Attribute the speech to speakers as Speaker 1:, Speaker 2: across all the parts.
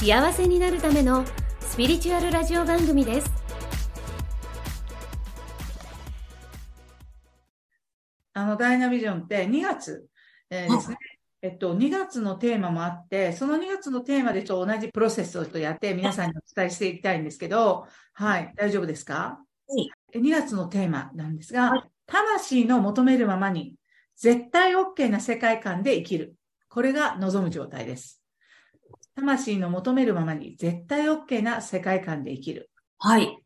Speaker 1: 幸せになるためのスピリチュアルラジオ番組です
Speaker 2: あの、ダイナビジョンって2月、えーですね。えっと、2月のテーマもあって、その2月のテーマでちょっと同じプロセスをやって皆さんにお伝えしていきたいんですけど、はい、大丈夫ですか？
Speaker 3: はい。
Speaker 2: 2月のテーマなんですが、
Speaker 3: はい
Speaker 2: 魂の求めるままに、絶対 OK な世界観で生きる。これが望む状態です。魂の求めるままに、絶対 OK な世界観で生きる。
Speaker 3: はい。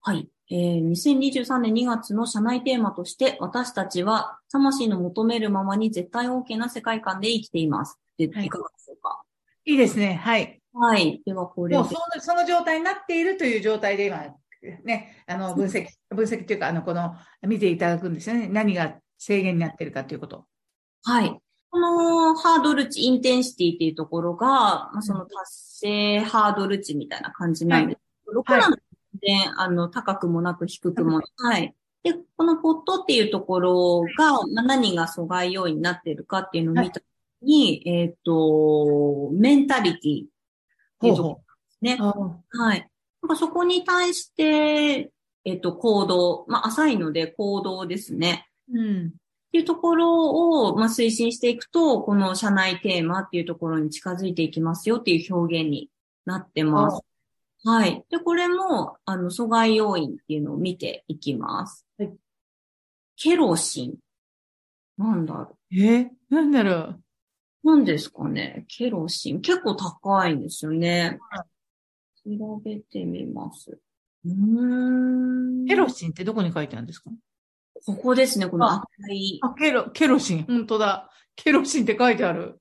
Speaker 3: はい。えー、2023年2月の社内テーマとして、私たちは魂の求めるままに絶対 OK な世界観で生きています。で、
Speaker 2: はい
Speaker 3: いかがでしょうか？
Speaker 2: いいですね。はい。
Speaker 3: はい。では、これで
Speaker 2: もうそのその状態になっているという状態で今、ね、あの分析、分析っていうか、あの、この、見ていただくんですよね。何が制限になっているかということ。
Speaker 3: はい。このハードル値、インテンシティっていうところが、まあ、その達成ハードル値みたいな感じなんですけど、
Speaker 2: はい
Speaker 3: 6なので、あの、高くもなく低くもない。はい。で、このポットっていうところが、まあ、何が阻害要因になっているかっていうのを見たときに、えっ、と、メンタリティっていうところですね。
Speaker 2: ほ
Speaker 3: はい。なんかそこに対して、えっ、と、行動、まあ、浅いので行動ですね。
Speaker 2: う。うん。
Speaker 3: っていうところを、まあ、推進していくと、この社内テーマっていうところに近づいていきますよっていう表現になってます。はい。で、これも、あの、阻害要因っていうのを見ていきます。
Speaker 2: はい
Speaker 3: ケロシン。なんだろ
Speaker 2: え？なんだろう。
Speaker 3: う。何ですかねケロシン。結構高いんですよね。調べてみます。うーん。
Speaker 2: ケロシンってどこに書いてあるんですか？
Speaker 3: ここですね、この赤い。
Speaker 2: あ、ケロ、ケロシン。本当だ。ケロシンって書いてある。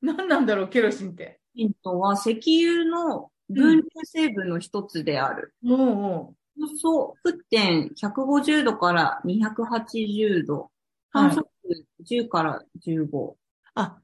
Speaker 2: 何なんだろう、ケロシンって。
Speaker 3: ヒントは石油の分流成分の一つである。
Speaker 2: もうも
Speaker 3: そう、沸点150度から280度。
Speaker 2: はい
Speaker 3: 観測10から15。
Speaker 2: う。あ、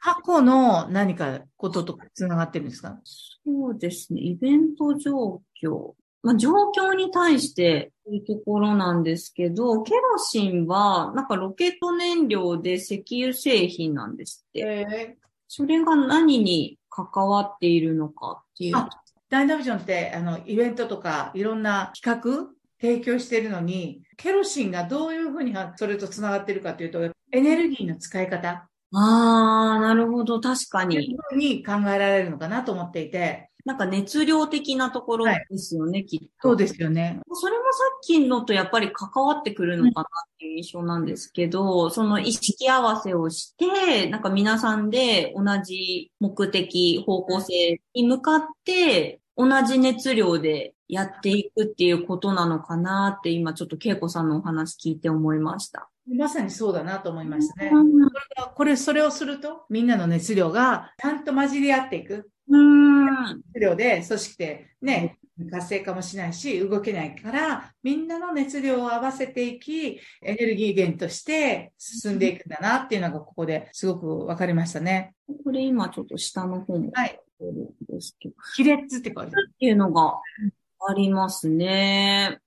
Speaker 2: 過去の何かこととつながってるんですか？
Speaker 3: そうですね。イベント状況。まあ、状況に対してというところなんですけど、ケロシンは、なんかロケット燃料で石油製品なんですって。
Speaker 2: え
Speaker 3: それが何に関わっているのかっていう。
Speaker 2: あダイナビジョンって、あの、イベントとか、いろんな企画、提供しているのに、ケロシンがどういうふうにそれとつながっているかというと、エネルギーの使い方
Speaker 3: あー、なるほど。確か
Speaker 2: という
Speaker 3: に。
Speaker 2: ふうに考えられるのかなと思っていて、
Speaker 3: なんか熱量的なところ
Speaker 2: はい
Speaker 3: ですよね、きっと。
Speaker 2: そうですよね。
Speaker 3: それもさっきのとやっぱり関わってくるのかなっていう印象なんですけど、その意識合わせをして、なんか皆さんで同じ目的、方向性に向かって、同じ熱量でやっていくっていうことなのかなって今ちょっと恵子さんのお話聞いて思いました。
Speaker 2: まさにそうだなと思いましたね。これ、それをすると、みんなの熱量がちゃんと混じり合っていく。
Speaker 3: うん。
Speaker 2: 熱量で組織でね、活性化もしないし、動けないから、みんなの熱量を合わせていき、エネルギー源として進んでいくんだなっていうのがここですごく分かりましたね。
Speaker 3: これ今ちょっと下の方も
Speaker 2: はい。
Speaker 3: ですけど。
Speaker 2: 亀裂って書いてある。
Speaker 3: っていうのがありますね。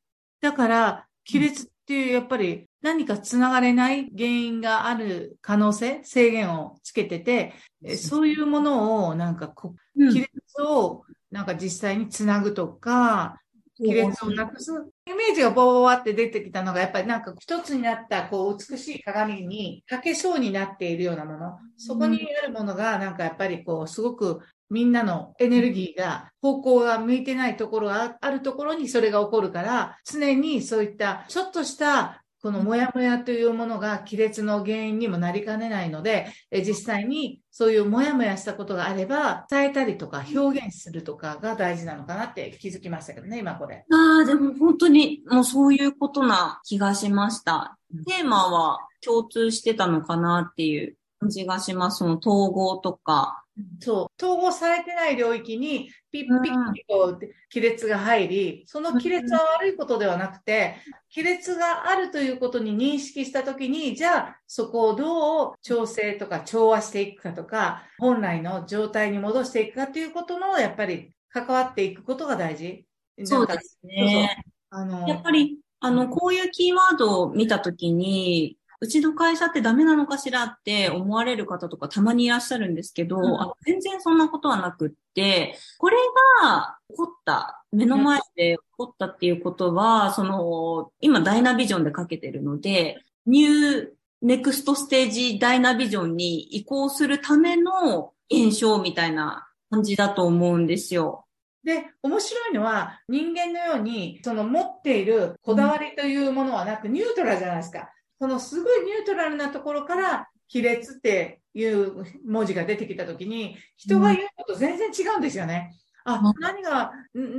Speaker 2: だから、亀裂っていう、やっぱり何かつながれない原因がある可能性、制限をつけてて、えそういうものをなんかこ
Speaker 3: うん
Speaker 2: 亀裂をなんか実際につなぐとか、亀裂をなくす。イメージがボワボワって出てきたのが、やっぱりなんか一つになった、こう、美しい鏡にかけそうになっているようなもの。そこにあるものが、なんかやっぱりこう、すごくみんなのエネルギーが、方向が向いてないところがあるところにそれが起こるから、常にそういった、ちょっとした、このモヤモヤというものが亀裂の原因にもなりかねないので、実際にそういうモヤモヤしたことがあれば、伝えたりとか表現するとかが大事なのかなって気づきましたけどね、今これ。
Speaker 3: ああ、でも本当にもうそういうことな気がしました。テーマは共通してたのかなっていう感じがします。その統合とか、
Speaker 2: そう、統合されてない領域にピッピッピと亀裂が入り、その亀裂は悪いことではなくて、亀裂があるということに認識したときに、じゃあそこをどう調整とか調和していくかとか、本来の状態に戻していくかということの、やっぱり関わっていくことが大事。
Speaker 3: そうですね。あのやっぱり、あの、こういうキーワードを見たときに、うちの会社ってダメなのかしらって思われる方とかたまにいらっしゃるんですけど、うん、あ全然そんなことはなくって、これが起こった、目の前で起こったっていうことは、その、今ダイナビジョンでかけてるので、ニューネクストステージダイナビジョンに移行するための現象みたいな感じだと思うんですよ。
Speaker 2: で、面白いのは、人間のように、その持っているこだわりというものはなく、ニュートラルじゃないですか。そのすごいニュートラルなところから、亀裂っていう文字が出てきたときに、人が言うこと全然違うんですよね。あ、何が、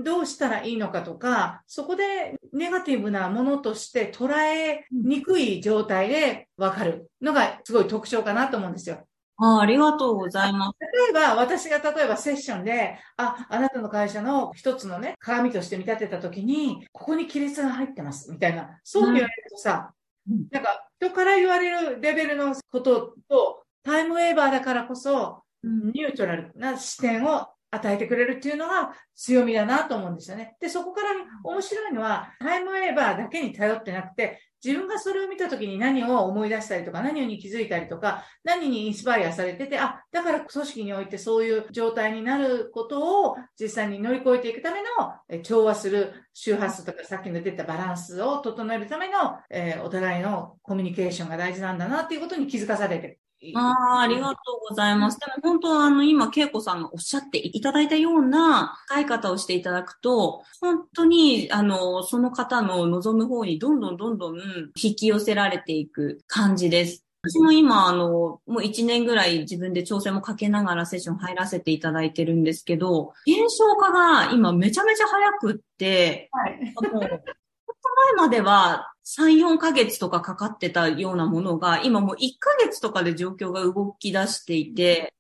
Speaker 2: どうしたらいいのかとか、そこでネガティブなものとして捉えにくい状態でわかるのがすごい特徴かなと思うんですよ。
Speaker 3: あありがとうございます。
Speaker 2: 例えば、私が例えばセッションで、あ、あなたの会社の一つのね、鏡として見立てたときに、ここに亀裂が入ってます、みたいな。そう言われるとさ、なんか、人から言われるレベルのことと、タイムウェーバーだからこそ、ニュートラルな視点を与えてくれるっていうのが強みだなと思うんですよね。で、そこから面白いのは、タイムウェーバーだけに頼ってなくて、自分がそれを見たときに何を思い出したりとか、何に気づいたりとか、何にインスパイアされてて、あ、だから組織においてそういう状態になることを実際に乗り越えていくための調和する周波数とかさっきの出たバランスを整えるための、えー、お互いのコミュニケーションが大事なんだなっていうことに気づかされて
Speaker 3: ああ、ありがとうございます。でも本当あの、今、恵子さんがおっしゃっていただいたような使い方をしていただくと、本当に、あの、その方の望む方にどんどんどんどん引き寄せられていく感じです。私も今、あの、もう一年ぐらい自分で調整もかけながらセッション入らせていただいてるんですけど、現象化が今めちゃめちゃ早くって、はい、もう、前までは3、4ヶ月とかかかってたようなものが、今もう1ヶ月とかで状況が動き出していて、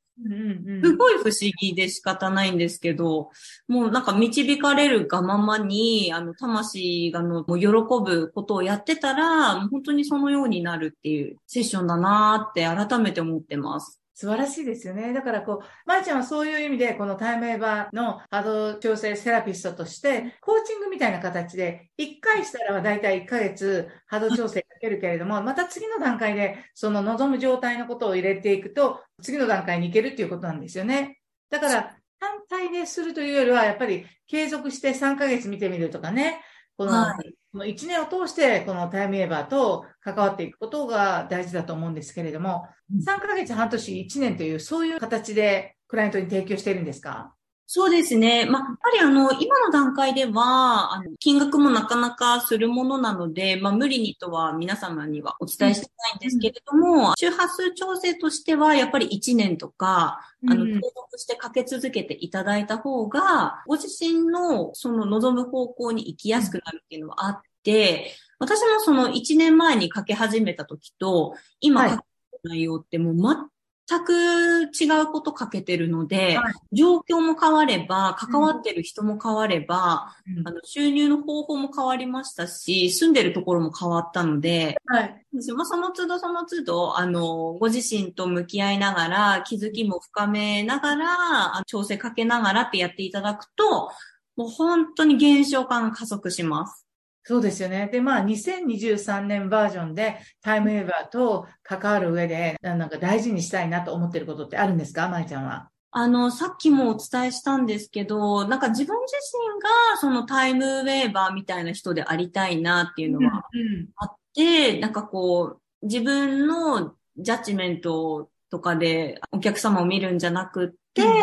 Speaker 3: すごい不思議で仕方ないんですけど、もうなんか導かれるがままに、あの、魂がの、もう喜ぶことをやってたら、本当にそのようになるっていうセッションだなーって改めて思ってます。
Speaker 2: 素晴らしいですよね。だからこう、まいちゃんはそういう意味で、このタイムエバーの波動調整セラピストとして、コーチングみたいな形で、1回したらだいたい1ヶ月波動調整かけるけれども、また次の段階で、その望む状態のことを入れていくと、次の段階に行けるっていうことなんですよね。だから、単体でするというよりは、やっぱり継続して3ヶ月見てみるとかね、この、はい、この1年を通して、このタイムエーバーと関わっていくことが大事だと思うんですけれども、3ヶ月、半年、1年という、そういう形でクライアントに提供しているんですか？
Speaker 3: そうですね。まあ、やっぱりあの、今の段階では、あの、金額もなかなかするものなので、まあ、無理にとは皆様にはお伝えしてないんですけれども、うん、周波数調整としては、やっぱり1年とか、あの、継続してかけ続けていただいた方が、ご自身のその望む方向に行きやすくなるっていうのはあって、私もその1年前にかけ始めた時と、今かける内容ってもう全く違うことかけてるので、はい、状況も変われば、関わってる人も変われば、うん、あの収入の方法も変わりましたし、住んでるところも変わったので、はい、まあ、その都度その都度、あの、ご自身と向き合いながら、気づきも深めながら、調整かけながらってやっていただくと、もう本当に減少感が加速します。
Speaker 2: そうですよね。で、まあ、2023年バージョンでタイムエーバーと関わる上で、なんか大事にしたいなと思ってることってあるんですか？まいちゃんは。
Speaker 3: あの、さっきもお伝えしたんですけど、なんか自分自身がそのタイムウェーバーみたいな人でありたいなっていうのはあって、うんうん、なんかこう、自分のジャッジメントとかでお客様を見るんじゃなくって、うん、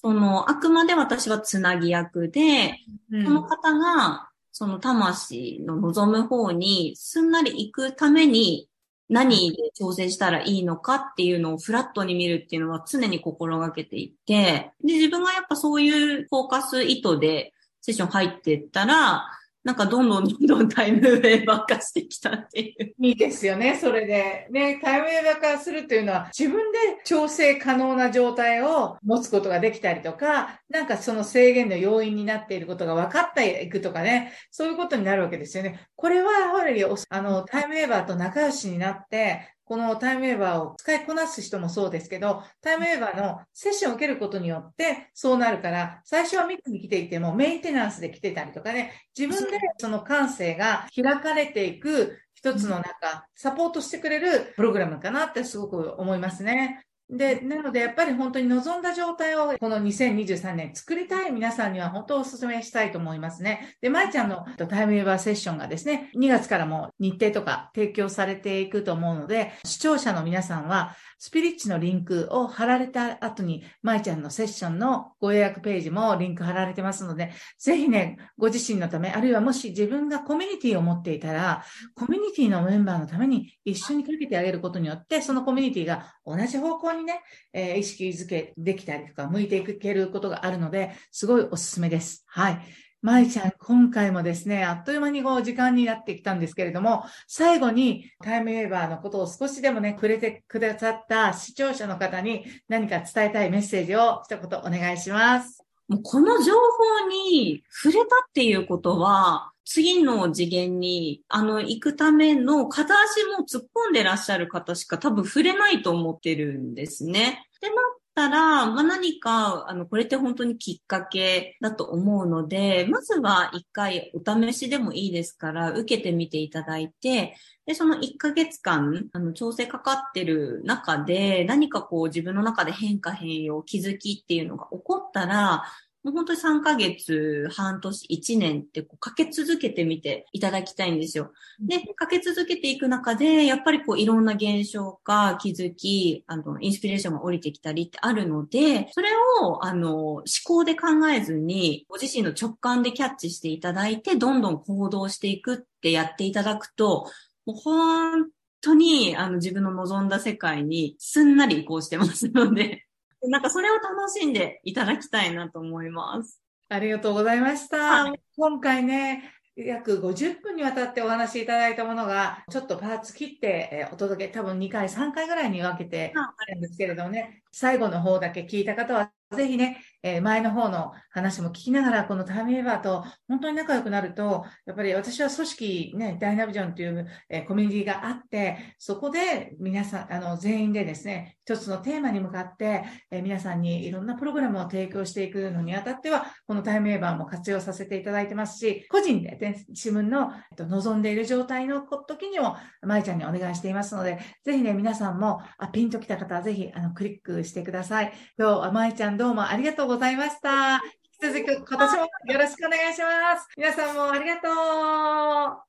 Speaker 3: その、あくまで私はつなぎ役で、うん、その方がその魂の望む方にすんなり行くために何で調整したらいいのかっていうのをフラットに見るっていうのは常に心がけていて、で、自分がやっぱそういうフォーカス意図でセッション入ってったら、なんかどんどんどんどんタイムウェーバー化してきたっていう。
Speaker 2: いいですよね、それで。ね、タイムウェーバー化するというのは、自分で調整可能な状態を持つことができたりとか、なんかその制限の要因になっていることが分かっていくとかね、そういうことになるわけですよね。これは、やはり、あの、タイムウェーバーと仲良しになって、このタイムウェーバーを使いこなす人もそうですけど、タイムウェーバーのセッションを受けることによってそうなるから、最初は密に来ていてもメンテナンスで来てたりとかね、自分でその感性が開かれていく一つの中、サポートしてくれるプログラムかなってすごく思いますね。で、なのでやっぱり本当に望んだ状態をこの2023年作りたい皆さんには本当お勧めしたいと思いますね。で、舞ちゃんのタイムウェーバーセッションがですね、2月からも日程とか提供されていくと思うので、視聴者の皆さんはスピリッチのリンクを貼られた後に、舞ちゃんのセッションのご予約ページもリンク貼られてますので、ぜひね、ご自身のため、あるいはもし自分がコミュニティを持っていたら、コミュニティのメンバーのために一緒にかけてあげることによって、そのコミュニティが同じ方向にね、えー、意識づけできたりとか、向いていけることがあるので、すごいおすすめです。はい。まいちゃん、今回もですね、あっという間にこう時間になってきたんですけれども、最後にタイムウェーバーのことを少しでもね、くれてくださった視聴者の方に何か伝えたいメッセージを一言お願いします。
Speaker 3: もうこの情報に触れたっていうことは、次の次元に、あの、行くための片足も突っ込んでらっしゃる方しか多分触れないと思ってるんですね。ってなたら、まあ、何か、あの、これって本当にきっかけだと思うので、まずは一回お試しでもいいですから、受けてみていただいて、で、その1ヶ月間、あの、調整かかってる中で、何かこう自分の中で変化変容、気づきっていうのが起こったら、もう本当に3ヶ月、半年、1年ってこうかけ続けてみていただきたいんですよ。で、かけ続けていく中で、やっぱりこういろんな現象か気づき、あの、インスピレーションが降りてきたりってあるので、それを、あの、思考で考えずに、ご自身の直感でキャッチしていただいて、どんどん行動していくってやっていただくと、もう本当に、あの、自分の望んだ世界にすんなり移行してますので、なんかそれを楽しんでいただきたいなと思います。
Speaker 2: ありがとうございました。はい、今回ね、約50分にわたってお話しいただいたものが、ちょっとパーツ切って、えお届け、多分2回、3回ぐらいに分けてあるんですけれどもね、最後の方だけ聞いた方は、ぜひね、えー、前の方の話も聞きながら、このタイムウェーバーと本当に仲良くなると、やっぱり私は組織、ね、ダイナビジョンという、えー、コミュニティがあって、そこで皆さん、あの、全員でですね、一つのテーマに向かって、えー、皆さんにいろんなプログラムを提供していくのにあたっては、このタイムウェーバーも活用させていただいてますし、個人で、ね、自分の、えっと、望んでいる状態の時にも、まいちゃんにお願いしていますので、ぜひね、皆さんも、あピンときた方はぜひ、あの、クリックしてください。今日はまいちゃんどうもありがとうございました。引き続き今年もよろしくお願いします。皆さんもありがとう。あ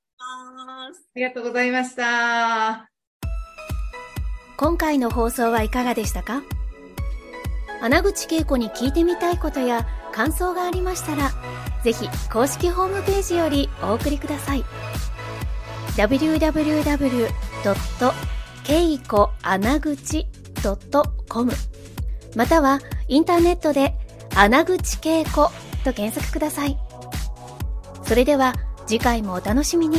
Speaker 2: りがとうございました。
Speaker 1: 今回の放送はいかがでしたか？穴口恵子に聞いてみたいことや感想がありましたら、ぜひ公式ホームページよりお送りください。www.keikoanaguchi.com またはインターネットで穴口恵子と検索ください。それでは次回もお楽しみに。